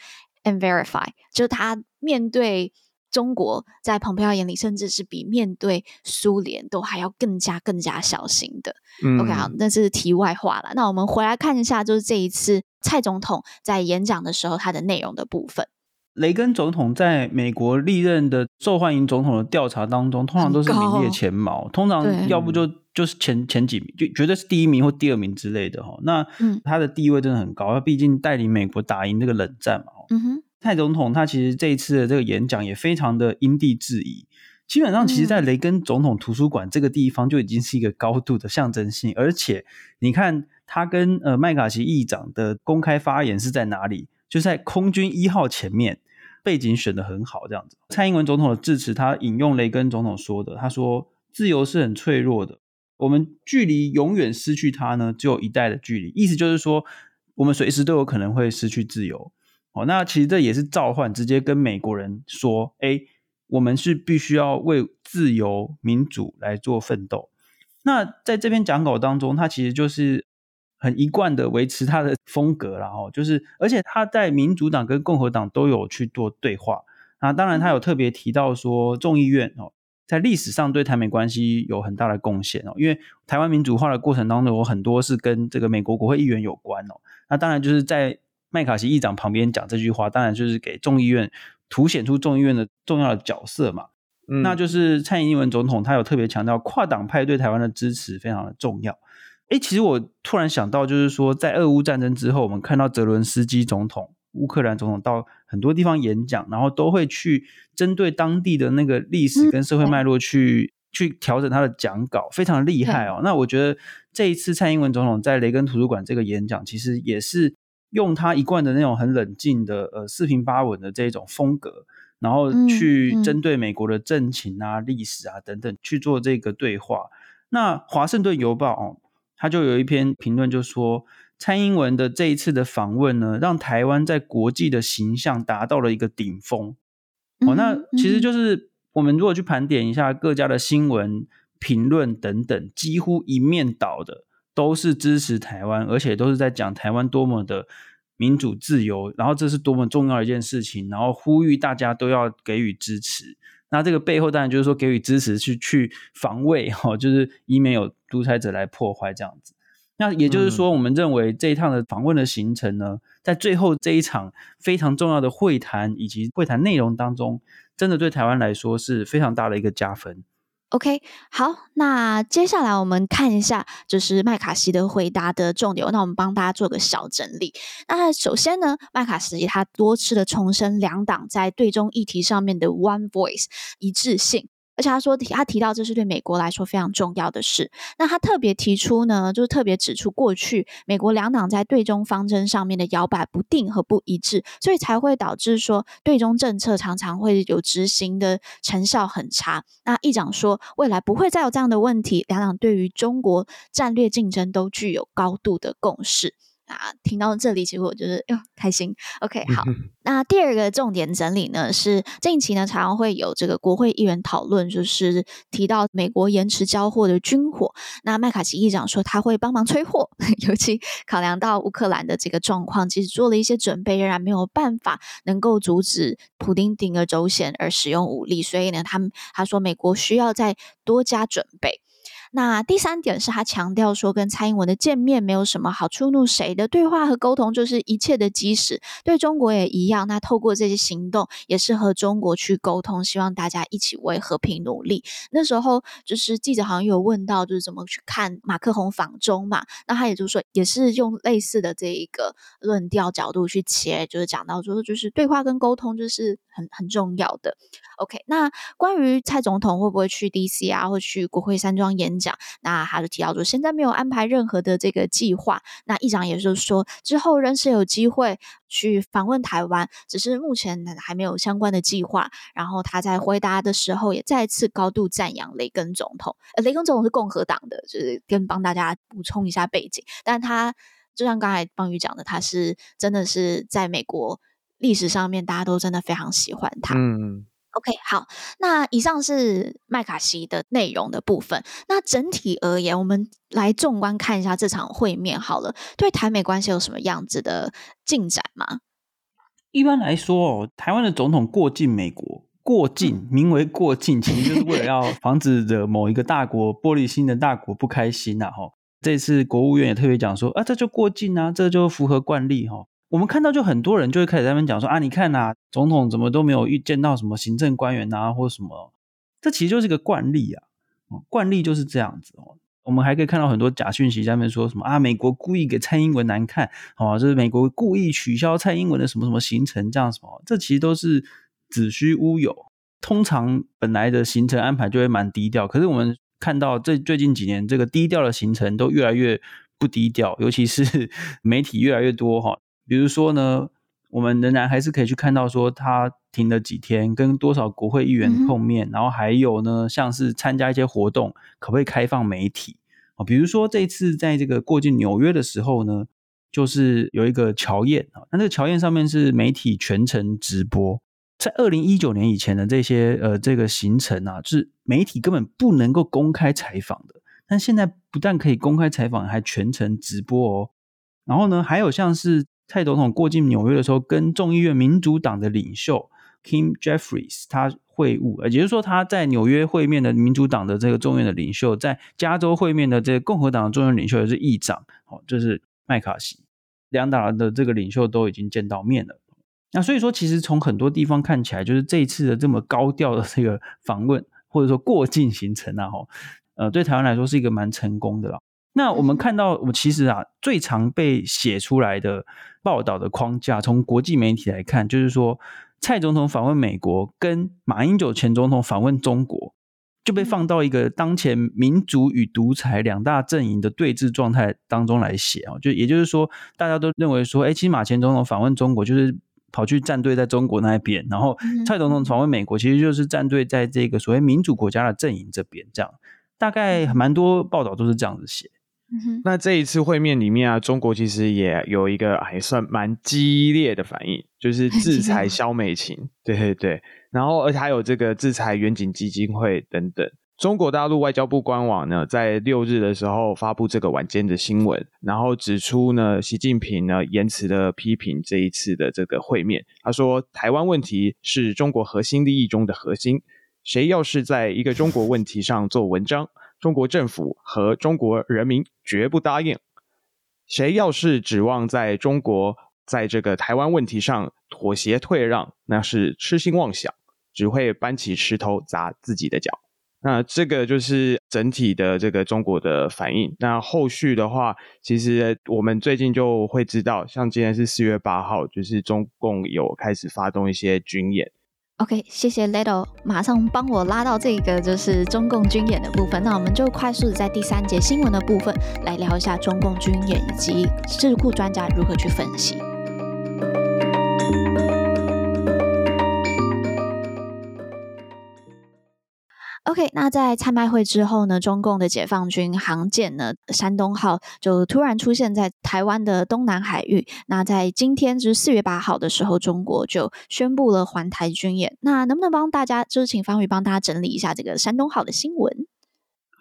and verify。”就是他面对中国，在蓬佩奥眼里，甚至是比面对苏联都还要更加更加小心的。嗯、OK，好，那是题外话了。那我们回来看一下，就是这一次蔡总统在演讲的时候，他的内容的部分。雷根总统在美国历任的受欢迎总统的调查当中，通常都是名列前茅。通常要不就就是前前几名，就绝对是第一名或第二名之类的哈。那他的地位真的很高，他毕竟带领美国打赢这个冷战嘛。嗯哼，蔡总统他其实这一次的这个演讲也非常的因地制宜。基本上，其实，在雷根总统图书馆这个地方就已经是一个高度的象征性。而且，你看他跟呃麦卡锡议长的公开发言是在哪里？就在空军一号前面。背景选得很好，这样子。蔡英文总统的致辞，他引用雷根总统说的，他说：“自由是很脆弱的，我们距离永远失去它呢，只有一代的距离。”意思就是说，我们随时都有可能会失去自由。哦，那其实这也是召唤，直接跟美国人说：“哎，我们是必须要为自由民主来做奋斗。”那在这篇讲稿当中，他其实就是。很一贯的维持他的风格，然后就是，而且他在民主党跟共和党都有去做对话。那当然，他有特别提到说，众议院哦，在历史上对台美关系有很大的贡献哦，因为台湾民主化的过程当中，有很多是跟这个美国国会议员有关哦。那当然，就是在麦卡锡议长旁边讲这句话，当然就是给众议院凸显出众议院的重要的角色嘛。嗯，那就是蔡英文总统他有特别强调，跨党派对台湾的支持非常的重要。哎，其实我突然想到，就是说，在俄乌战争之后，我们看到泽伦斯基总统、乌克兰总统到很多地方演讲，然后都会去针对当地的那个历史跟社会脉络去、嗯、去调整他的讲稿，非常厉害哦。那我觉得这一次蔡英文总统在雷根图书馆这个演讲，其实也是用他一贯的那种很冷静的呃四平八稳的这种风格，然后去针对美国的政情啊、历史啊等等去做这个对话。那华盛顿邮报哦。他就有一篇评论，就说蔡英文的这一次的访问呢，让台湾在国际的形象达到了一个顶峰。哦，那其实就是我们如果去盘点一下各家的新闻评论等等，几乎一面倒的都是支持台湾，而且都是在讲台湾多么的民主自由，然后这是多么重要的一件事情，然后呼吁大家都要给予支持。那这个背后当然就是说给予支持去去防卫哈，就是以免有独裁者来破坏这样子。那也就是说，我们认为这一趟的访问的行程呢，在最后这一场非常重要的会谈以及会谈内容当中，真的对台湾来说是非常大的一个加分。OK，好，那接下来我们看一下，就是麦卡锡的回答的重点。那我们帮大家做个小整理。那首先呢，麦卡锡他多次的重申两党在对中议题上面的 One Voice 一致性。而且他说，他提到这是对美国来说非常重要的事。那他特别提出呢，就是特别指出过去美国两党在对中方针上面的摇摆不定和不一致，所以才会导致说对中政策常常会有执行的成效很差。那议长说，未来不会再有这样的问题，两党对于中国战略竞争都具有高度的共识。啊，听到这里，其实我就是哟开心。OK，好，那第二个重点整理呢，是近期呢常常会有这个国会议员讨论，就是提到美国延迟交货的军火。那麦卡锡议长说他会帮忙催货，<laughs> 尤其考量到乌克兰的这个状况，其实做了一些准备，仍然没有办法能够阻止普丁铤而走险而使用武力，所以呢，他们他说美国需要再多加准备。那第三点是他强调说，跟蔡英文的见面没有什么好触怒谁的对话和沟通，就是一切的基石。对中国也一样。那透过这些行动，也是和中国去沟通，希望大家一起为和平努力。那时候就是记者好像有问到，就是怎么去看马克宏访中嘛？那他也就说，也是用类似的这一个论调角度去切，就是讲到说，就是对话跟沟通就是很很重要的。OK，那关于蔡总统会不会去 DC 啊，或去国会山庄演讲，那他就提到说，现在没有安排任何的这个计划。那议长也就是说，之后仍是有机会去访问台湾，只是目前还没有相关的计划。然后他在回答的时候也再次高度赞扬雷根总统。呃，雷根总统是共和党的，就是跟帮大家补充一下背景。但他就像刚才邦宇讲的，他是真的是在美国历史上面，大家都真的非常喜欢他。嗯。OK，好，那以上是麦卡锡的内容的部分。那整体而言，我们来纵观看一下这场会面好了。对台美关系有什么样子的进展吗？一般来说哦，台湾的总统过境美国，过境名为过境，其实就是为了 <laughs> 要防止惹某一个大国玻璃心的大国不开心呐。哈，这次国务院也特别讲说啊，这就过境啊，这就符合惯例哈。我们看到就很多人就会开始在那边讲说啊，你看呐，总统怎么都没有遇见到什么行政官员啊，或什么，这其实就是个惯例啊，惯例就是这样子哦。我们还可以看到很多假讯息，下面说什么啊，美国故意给蔡英文难看，哦，就是美国故意取消蔡英文的什么什么行程，这样什么，这其实都是子虚乌有。通常本来的行程安排就会蛮低调，可是我们看到这最近几年这个低调的行程都越来越不低调，尤其是 <laughs> 媒体越来越多哈。比如说呢，我们仍然还是可以去看到说他停了几天，跟多少国会议员碰面，嗯、然后还有呢，像是参加一些活动，可不可以开放媒体啊？比如说这一次在这个过境纽约的时候呢，就是有一个乔宴啊，那这个乔宴上面是媒体全程直播。在二零一九年以前的这些呃这个行程啊，就是媒体根本不能够公开采访的，但现在不但可以公开采访，还全程直播哦。然后呢，还有像是。蔡总统过境纽约的时候，跟众议院民主党的领袖 Kim Jeffries 他会晤，也就是说他在纽约会面的民主党的这个众院的领袖，在加州会面的这个共和党的众院领袖也是议长，哦，就是麦卡锡，两党的这个领袖都已经见到面了。那所以说，其实从很多地方看起来，就是这一次的这么高调的这个访问，或者说过境行程啊，哈，呃，对台湾来说是一个蛮成功的啦。那我们看到，我其实啊，最常被写出来的报道的框架，从国际媒体来看，就是说，蔡总统访问美国跟马英九前总统访问中国，就被放到一个当前民主与独裁两大阵营的对峙状态当中来写啊。就也就是说，大家都认为说，哎，其实马前总统访问中国，就是跑去站队在中国那一边，然后蔡总统访问美国，其实就是站队在这个所谓民主国家的阵营这边。这样，大概蛮多报道都是这样子写。那这一次会面里面啊，中国其实也有一个还算蛮激烈的反应，就是 <laughs> 制裁萧美琴，对对对，然后而且还有这个制裁远景基金会等等。中国大陆外交部官网呢，在六日的时候发布这个晚间的新闻，然后指出呢，习近平呢严词的批评这一次的这个会面，他说台湾问题是中国核心利益中的核心，谁要是在一个中国问题上做文章。中国政府和中国人民绝不答应。谁要是指望在中国在这个台湾问题上妥协退让，那是痴心妄想，只会搬起石头砸自己的脚。那这个就是整体的这个中国的反应。那后续的话，其实我们最近就会知道，像今天是四月八号，就是中共有开始发动一些军演。OK，谢谢 Little，马上帮我拉到这个就是中共军演的部分。那我们就快速的在第三节新闻的部分来聊一下中共军演以及智库专家如何去分析。OK，那在参拜会之后呢，中共的解放军航舰呢，山东号就突然出现在台湾的东南海域。那在今天就是四月八号的时候，中国就宣布了环台军演。那能不能帮大家，就是请方宇帮大家整理一下这个山东号的新闻？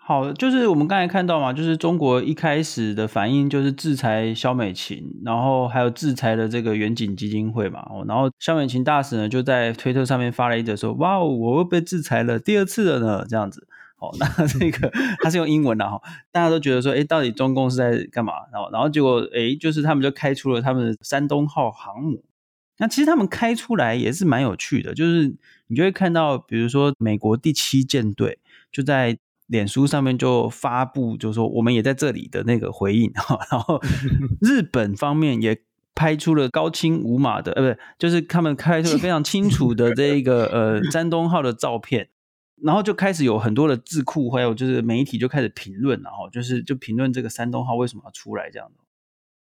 好，就是我们刚才看到嘛，就是中国一开始的反应就是制裁肖美琴，然后还有制裁的这个远景基金会嘛。然后肖美琴大使呢就在推特上面发了一则说：“哇，我又被制裁了第二次了呢。”这样子。哦，那这个 <laughs> 他是用英文的哈，大家都觉得说：“哎，到底中共是在干嘛？”然后，然后结果哎，就是他们就开出了他们的山东号航母。那其实他们开出来也是蛮有趣的，就是你就会看到，比如说美国第七舰队就在。脸书上面就发布，就是说我们也在这里的那个回应哈，然后 <laughs> 日本方面也拍出了高清无码的，呃，不是，就是他们拍出了非常清楚的这个呃山东号的照片，然后就开始有很多的智库，还有就是媒体就开始评论，然后就是就评论这个山东号为什么要出来这样子。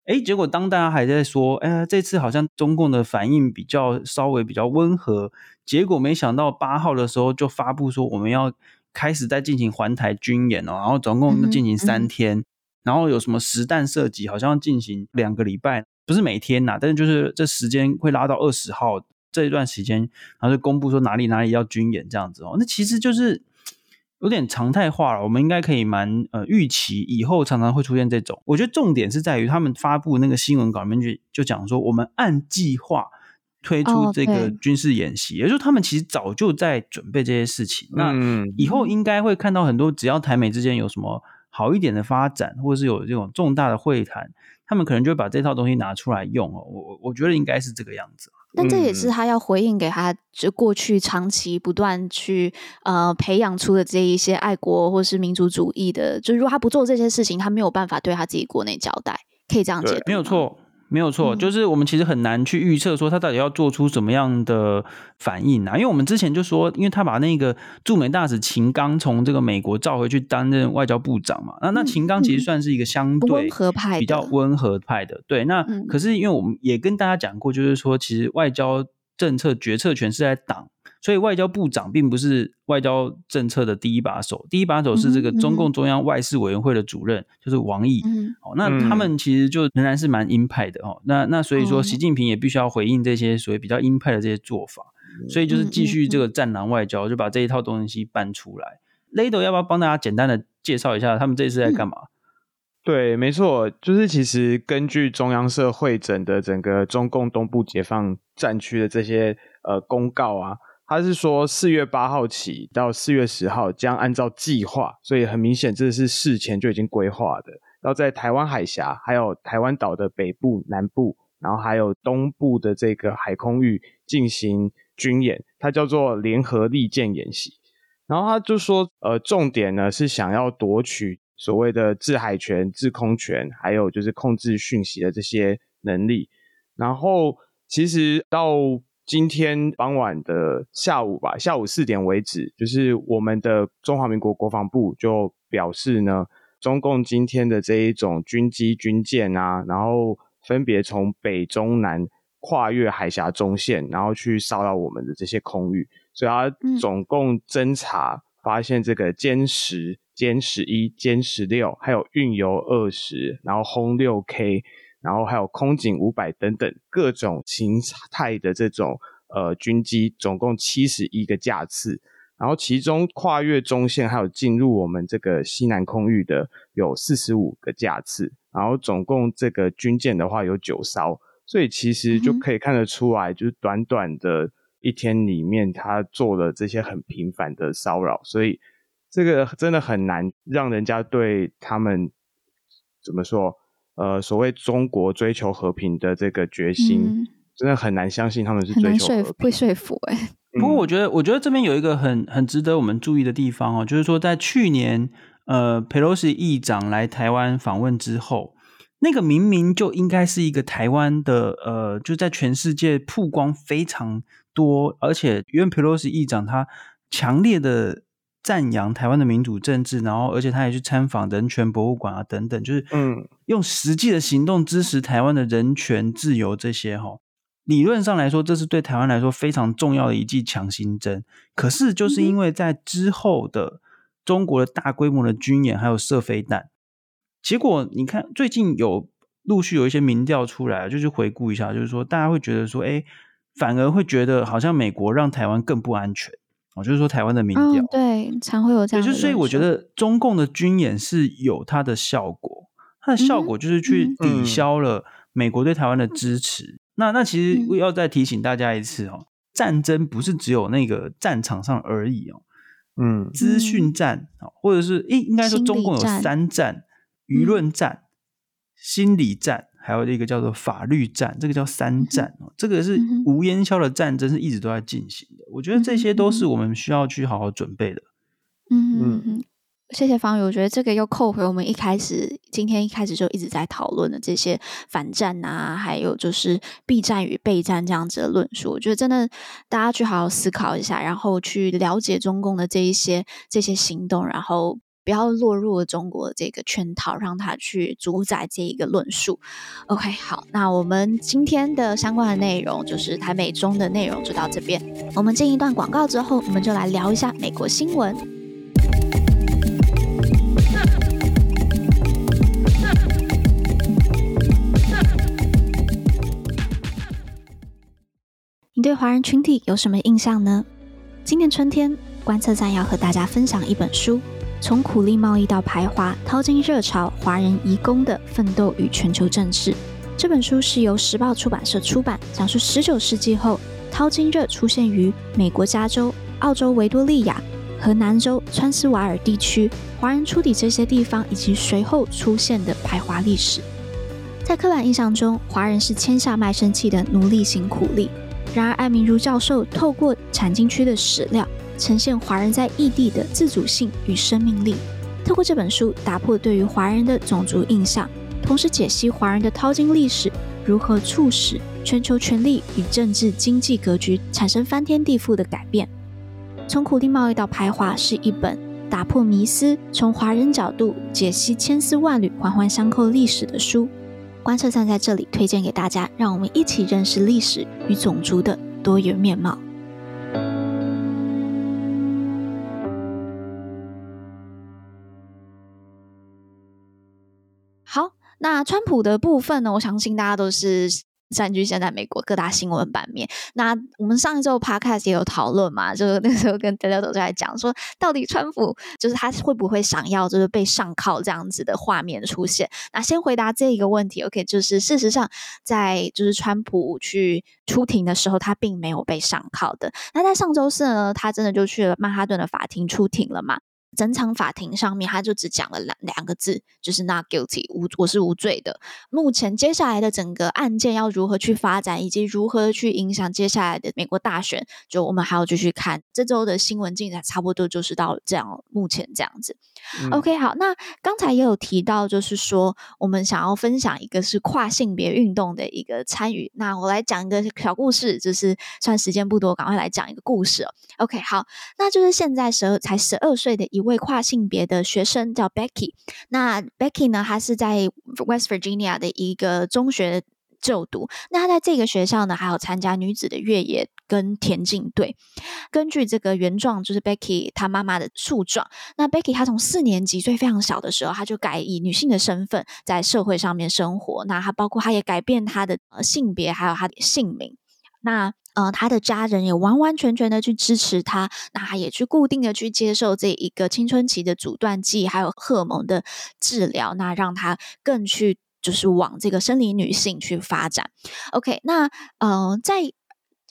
哎，结果当大家还在说，哎，这次好像中共的反应比较稍微比较温和，结果没想到八号的时候就发布说我们要开始在进行环台军演哦，然后总共进行三天，嗯嗯、然后有什么实弹射击，好像要进行两个礼拜，不是每天呐，但是就是这时间会拉到二十号。这一段时间，然后就公布说哪里哪里要军演这样子哦，那其实就是有点常态化了。我们应该可以蛮呃预期以后常常会出现这种。我觉得重点是在于他们发布那个新闻稿里面就就讲说，我们按计划推出这个军事演习，也就是他们其实早就在准备这些事情。那以后应该会看到很多，只要台美之间有什么好一点的发展，或者是有这种重大的会谈，他们可能就会把这套东西拿出来用哦。我我觉得应该是这个样子。但这也是他要回应给他，就过去长期不断去呃培养出的这一些爱国或是民族主义的，就是如果他不做这些事情，他没有办法对他自己国内交代，可以这样解读。没有错。没有错，就是我们其实很难去预测说他到底要做出什么样的反应啊，因为我们之前就说，因为他把那个驻美大使秦刚从这个美国召回去担任外交部长嘛，那那秦刚其实算是一个相对比较温和派的，对，那可是因为我们也跟大家讲过，就是说其实外交政策决策权是在党。所以外交部长并不是外交政策的第一把手，第一把手是这个中共中央外事委员会的主任，嗯、就是王毅。嗯、哦，那他们其实就仍然是蛮鹰派的哦。那那所以说，习近平也必须要回应这些所谓比较鹰派的这些做法，嗯、所以就是继续这个战狼外交，就把这一套东西搬出来。Lado 要不要帮大家简单的介绍一下他们这次在干嘛？嗯、对，没错，就是其实根据中央社会诊的整个中共东部解放战区的这些呃公告啊。他是说，四月八号起到四月十号将按照计划，所以很明显这是事前就已经规划的，要在台湾海峡、还有台湾岛的北部、南部，然后还有东部的这个海空域进行军演，它叫做联合利剑演习。然后他就说，呃，重点呢是想要夺取所谓的制海权、制空权，还有就是控制讯息的这些能力。然后其实到今天傍晚的下午吧，下午四点为止，就是我们的中华民国国防部就表示呢，中共今天的这一种军机、军舰啊，然后分别从北、中、南跨越海峡中线，然后去骚扰我们的这些空域，所以他总共侦查发现这个歼十、歼十一、歼十六，还有运油二十，然后轰六 K。然后还有空警五百等等各种形态的这种呃军机，总共七十一个架次。然后其中跨越中线还有进入我们这个西南空域的有四十五个架次。然后总共这个军舰的话有九艘，所以其实就可以看得出来，就是短短的一天里面，他做了这些很频繁的骚扰，所以这个真的很难让人家对他们怎么说？呃，所谓中国追求和平的这个决心，嗯、真的很难相信他们是追求和平，会说服哎。不过我觉得，我觉得这边有一个很很值得我们注意的地方哦，就是说在去年，呃，佩洛西议长来台湾访问之后，那个明明就应该是一个台湾的，呃，就在全世界曝光非常多，而且因为佩洛西议长他强烈的。赞扬台湾的民主政治，然后而且他也去参访人权博物馆啊，等等，就是嗯，用实际的行动支持台湾的人权自由这些哈。理论上来说，这是对台湾来说非常重要的一剂强心针。可是就是因为在之后的中国的大规模的军演，还有射飞弹，结果你看最近有陆续有一些民调出来，就是回顾一下，就是说大家会觉得说，哎，反而会觉得好像美国让台湾更不安全。我就是说，台湾的民调、哦、对常会有这样，就所以我觉得中共的军演是有它的效果，它的效果就是去抵消了美国对台湾的支持。嗯、那那其实要再提醒大家一次哦，战争不是只有那个战场上而已哦，嗯，资讯战或者是诶，应该说中共有三战：舆论战、心理战。还有一个叫做法律战，这个叫三战哦，这个是无烟硝的战争，是一直都在进行的。我觉得这些都是我们需要去好好准备的。嗯嗯嗯。谢谢方宇，我觉得这个又扣回我们一开始今天一开始就一直在讨论的这些反战啊，还有就是避战与备战这样子的论述。我觉得真的大家去好好思考一下，然后去了解中共的这一些这些行动，然后不要落入中国这个圈套，让他去主宰这一个论述。OK，好，那我们今天的相关的内容就是台美中的内容就到这边。我们进一段广告之后，我们就来聊一下美国新闻。<laughs> 你对华人群体有什么印象呢？今年春天，观测站要和大家分享一本书，《从苦力贸易到排华，淘金热潮，华人移工的奋斗与全球政治》。这本书是由时报出版社出版，讲述十九世纪后淘金热出现于美国加州、澳洲维多利亚和南州川斯瓦尔地区，华人出抵这些地方以及随后出现的排华历史。在刻板印象中，华人是签下卖身契的奴隶型苦力。然而，艾明儒教授透过产经区的史料，呈现华人在异地的自主性与生命力。透过这本书，打破对于华人的种族印象，同时解析华人的淘金历史如何促使全球权力与政治经济格局产生翻天地覆的改变。从苦力贸易到排华，是一本打破迷思、从华人角度解析千丝万缕环环相扣历史的书。观测站在这里推荐给大家，让我们一起认识历史与种族的多元面貌。那川普的部分呢？我相信大家都是。占据现在美国各大新闻版面。那我们上一周 podcast 也有讨论嘛，就是那时候跟大家都在讲说，到底川普就是他会不会想要就是被上铐这样子的画面出现？那先回答这一个问题，OK，就是事实上在就是川普去出庭的时候，他并没有被上铐的。那在上周四呢，他真的就去了曼哈顿的法庭出庭了嘛？整场法庭上面，他就只讲了两两个字，就是 not guilty，无我是无罪的。目前接下来的整个案件要如何去发展，以及如何去影响接下来的美国大选，就我们还要继续看。这周的新闻进展差不多就是到这样，目前这样子。OK，好，那刚才也有提到，就是说我们想要分享一个是跨性别运动的一个参与。那我来讲一个小故事，就是算时间不多，赶快来讲一个故事。OK，好，那就是现在十二才十二岁的一。位跨性别的学生叫 Becky，那 Becky 呢，她是在 West Virginia 的一个中学就读。那他在这个学校呢，还有参加女子的越野跟田径队。根据这个原状，就是 Becky 她妈妈的诉状。那 Becky 她从四年级，所以非常小的时候，她就改以女性的身份在社会上面生活。那她包括她也改变她的性别，还有她的姓名。那呃，他的家人也完完全全的去支持他，那他也去固定的去接受这一个青春期的阻断剂，还有荷尔蒙的治疗，那让他更去就是往这个生理女性去发展。OK，那呃，在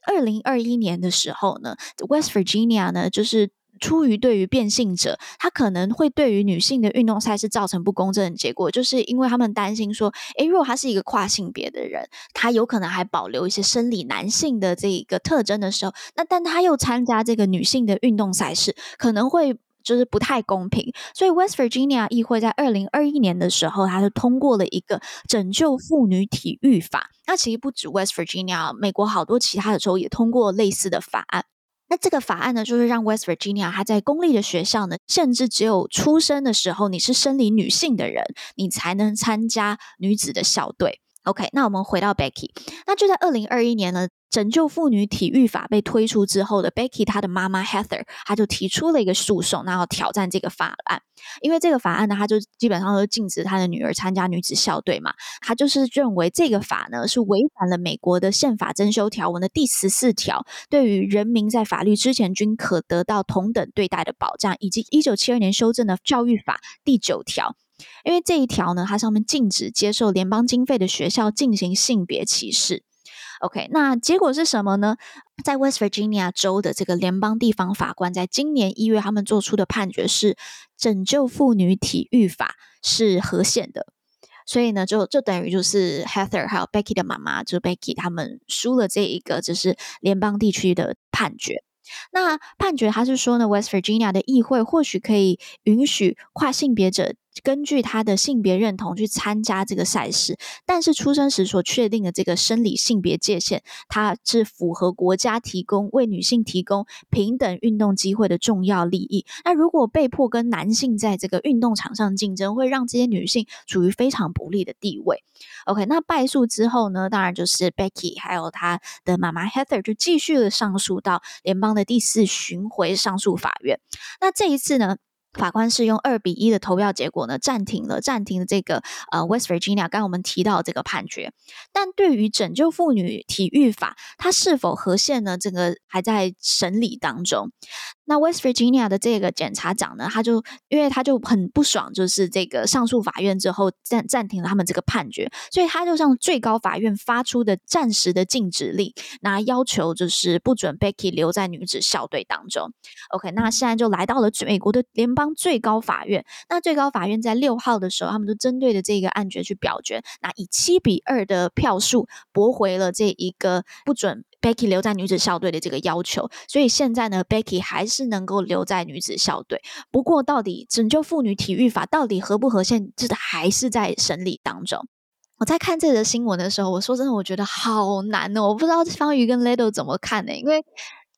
二零二一年的时候呢，West Virginia 呢，就是。出于对于变性者，他可能会对于女性的运动赛事造成不公正的结果，就是因为他们担心说，诶，如果他是一个跨性别的人，他有可能还保留一些生理男性的这一个特征的时候，那但他又参加这个女性的运动赛事，可能会就是不太公平。所以 West Virginia 议会在二零二一年的时候，它是通过了一个拯救妇女体育法。那其实不止 West Virginia，美国好多其他的州也通过类似的法案。那这个法案呢，就是让 West Virginia 它在公立的学校呢，甚至只有出生的时候你是生理女性的人，你才能参加女子的校队。OK，那我们回到 Becky，那就在二零二一年呢。拯救妇女体育法被推出之后的 Becky，她的妈妈 Heather，她就提出了一个诉讼，然后挑战这个法案。因为这个法案呢，她就基本上都禁止她的女儿参加女子校队嘛。她就是认为这个法呢是违反了美国的宪法增修条文的第十四条，对于人民在法律之前均可得到同等对待的保障，以及一九七二年修正的教育法第九条。因为这一条呢，它上面禁止接受联邦经费的学校进行性别歧视。OK，那结果是什么呢？在 West Virginia 州的这个联邦地方法官在今年一月，他们做出的判决是拯救妇女体育法是合宪的，所以呢，就就等于就是 Heather 还有 Becky 的妈妈，就 Becky 他们输了这一个就是联邦地区的判决。那判决他是说呢，West Virginia 的议会或许可以允许跨性别者。根据他的性别认同去参加这个赛事，但是出生时所确定的这个生理性别界限，它是符合国家提供为女性提供平等运动机会的重要利益。那如果被迫跟男性在这个运动场上竞争，会让这些女性处于非常不利的地位。OK，那败诉之后呢，当然就是 Becky 还有她的妈妈 Heather 就继续的上诉到联邦的第四巡回上诉法院。那这一次呢，法官是用二比一的投票结果呢，暂停了暂停了这个呃 West Virginia 刚刚我们提到这个判决，但对于拯救妇女体育法，它是否合宪呢？这个还在审理当中。那 West Virginia 的这个检察长呢，他就因为他就很不爽，就是这个上诉法院之后暂暂停了他们这个判决，所以他就向最高法院发出的暂时的禁止令，那要求就是不准 Becky 留在女子校队当中。OK，那现在就来到了美国的联邦最高法院。那最高法院在六号的时候，他们就针对的这个案决去表决，那以七比二的票数驳回了这一个不准。Becky 留在女子校队的这个要求，所以现在呢，Becky 还是能够留在女子校队。不过，到底拯救妇女体育法到底合不合宪，这还是在审理当中。我在看这个新闻的时候，我说真的，我觉得好难哦，我不知道方瑜跟 Ledo 怎么看呢？因为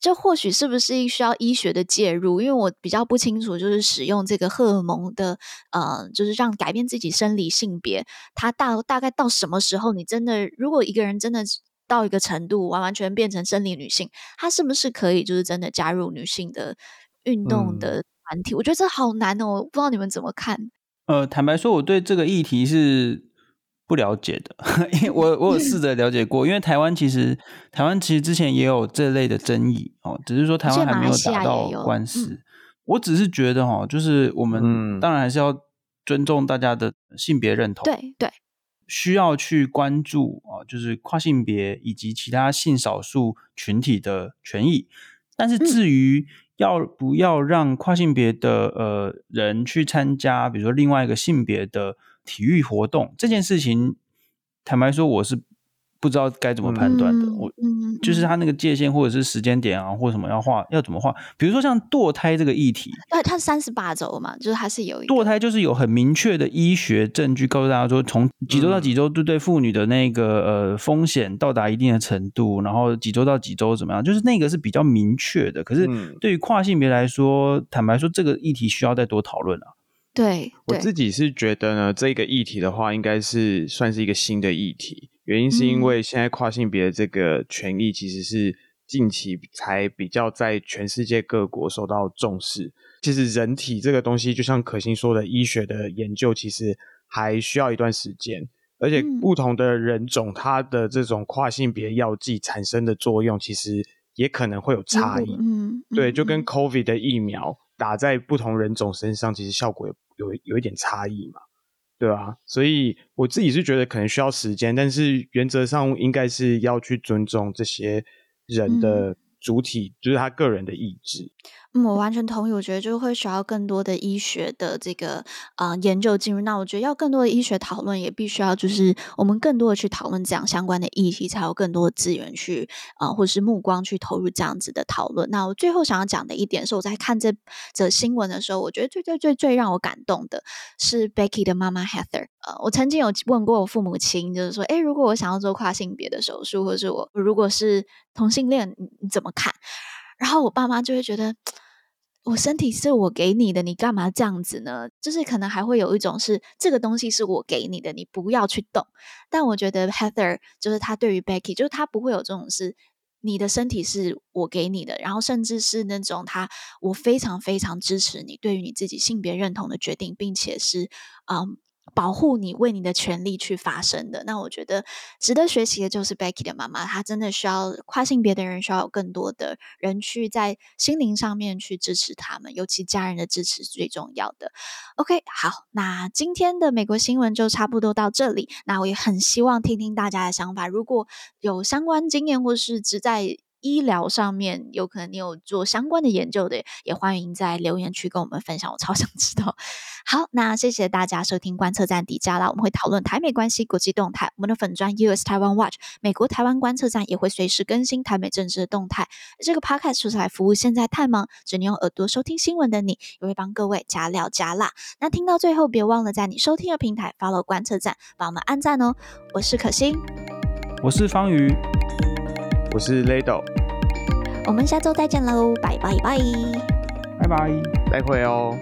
这或许是不是需要医学的介入？因为我比较不清楚，就是使用这个荷尔蒙的，呃，就是让改变自己生理性别，它大大概到什么时候，你真的如果一个人真的。到一个程度，完完全变成生理女性，她是不是可以就是真的加入女性的运动的团体？嗯、我觉得这好难哦，我不知道你们怎么看。呃，坦白说，我对这个议题是不了解的，<laughs> 因为我我有试着了解过，因为台湾其实台湾其实之前也有这类的争议哦，只是说台湾还没有打到官司。嗯、我只是觉得哈，就是我们当然还是要尊重大家的性别认同，对。对需要去关注啊，就是跨性别以及其他性少数群体的权益。但是至于要不要让跨性别的呃人去参加，比如说另外一个性别的体育活动这件事情，坦白说，我是。不知道该怎么判断的，嗯、我就是他那个界限或者是时间点啊，或者什么要画要怎么画？比如说像堕胎这个议题，对，它是三十八周嘛，就是它是有堕胎，就是有很明确的医学证据告诉大家说，从几周到几周，对对妇女的那个呃风险到达一定的程度，然后几周到几周怎么样，就是那个是比较明确的。可是对于跨性别来说，坦白说，这个议题需要再多讨论啊。对，我自己是觉得呢，这个议题的话，应该是算是一个新的议题。原因是因为现在跨性别的这个权益其实是近期才比较在全世界各国受到重视。其实人体这个东西，就像可心说的，医学的研究其实还需要一段时间，而且不同的人种，它的这种跨性别药剂产生的作用，其实也可能会有差异。嗯，对，就跟 COVID 的疫苗打在不同人种身上，其实效果有有有一点差异嘛。对啊，所以我自己是觉得可能需要时间，但是原则上应该是要去尊重这些人的主体，嗯、就是他个人的意志。嗯，我完全同意。我觉得就会需要更多的医学的这个、呃、研究进入。那我觉得要更多的医学讨论，也必须要就是我们更多的去讨论这样相关的议题，才有更多的资源去啊、或是目光去投入这样子的讨论。那我最后想要讲的一点是，我在看这则新闻的时候，我觉得最最最最让我感动的是 Becky 的妈妈 Heather。呃，我曾经有问过我父母亲，就是说，诶，如果我想要做跨性别的手术，或者是我如果是同性恋，你怎么看？然后我爸妈就会觉得，我身体是我给你的，你干嘛这样子呢？就是可能还会有一种是这个东西是我给你的，你不要去动。但我觉得 Heather 就是他对于 Becky，就是他不会有这种是你的身体是我给你的，然后甚至是那种他我非常非常支持你对于你自己性别认同的决定，并且是嗯。保护你，为你的权利去发声的，那我觉得值得学习的就是 Becky 的妈妈，她真的需要跨性别的人需要有更多的人去在心灵上面去支持他们，尤其家人的支持是最重要的。OK，好，那今天的美国新闻就差不多到这里。那我也很希望听听大家的想法，如果有相关经验或是只在医疗上面有可能你有做相关的研究的，也欢迎在留言区跟我们分享，我超 <laughs> 想知道。好，那谢谢大家收听观测站底加啦，我们会讨论台美关系、国际动态。我们的粉专 US Taiwan Watch 美国台湾观测站也会随时更新台美政治的动态。这个 Podcast 出来服务现在太忙，只能用耳朵收听新闻的你，也会帮各位加料加辣。那听到最后，别忘了在你收听的平台 follow 观测站，帮我们按赞哦。我是可心，我是方瑜。我是 Lado，我们下周再见喽，拜拜拜，拜拜，再会哦。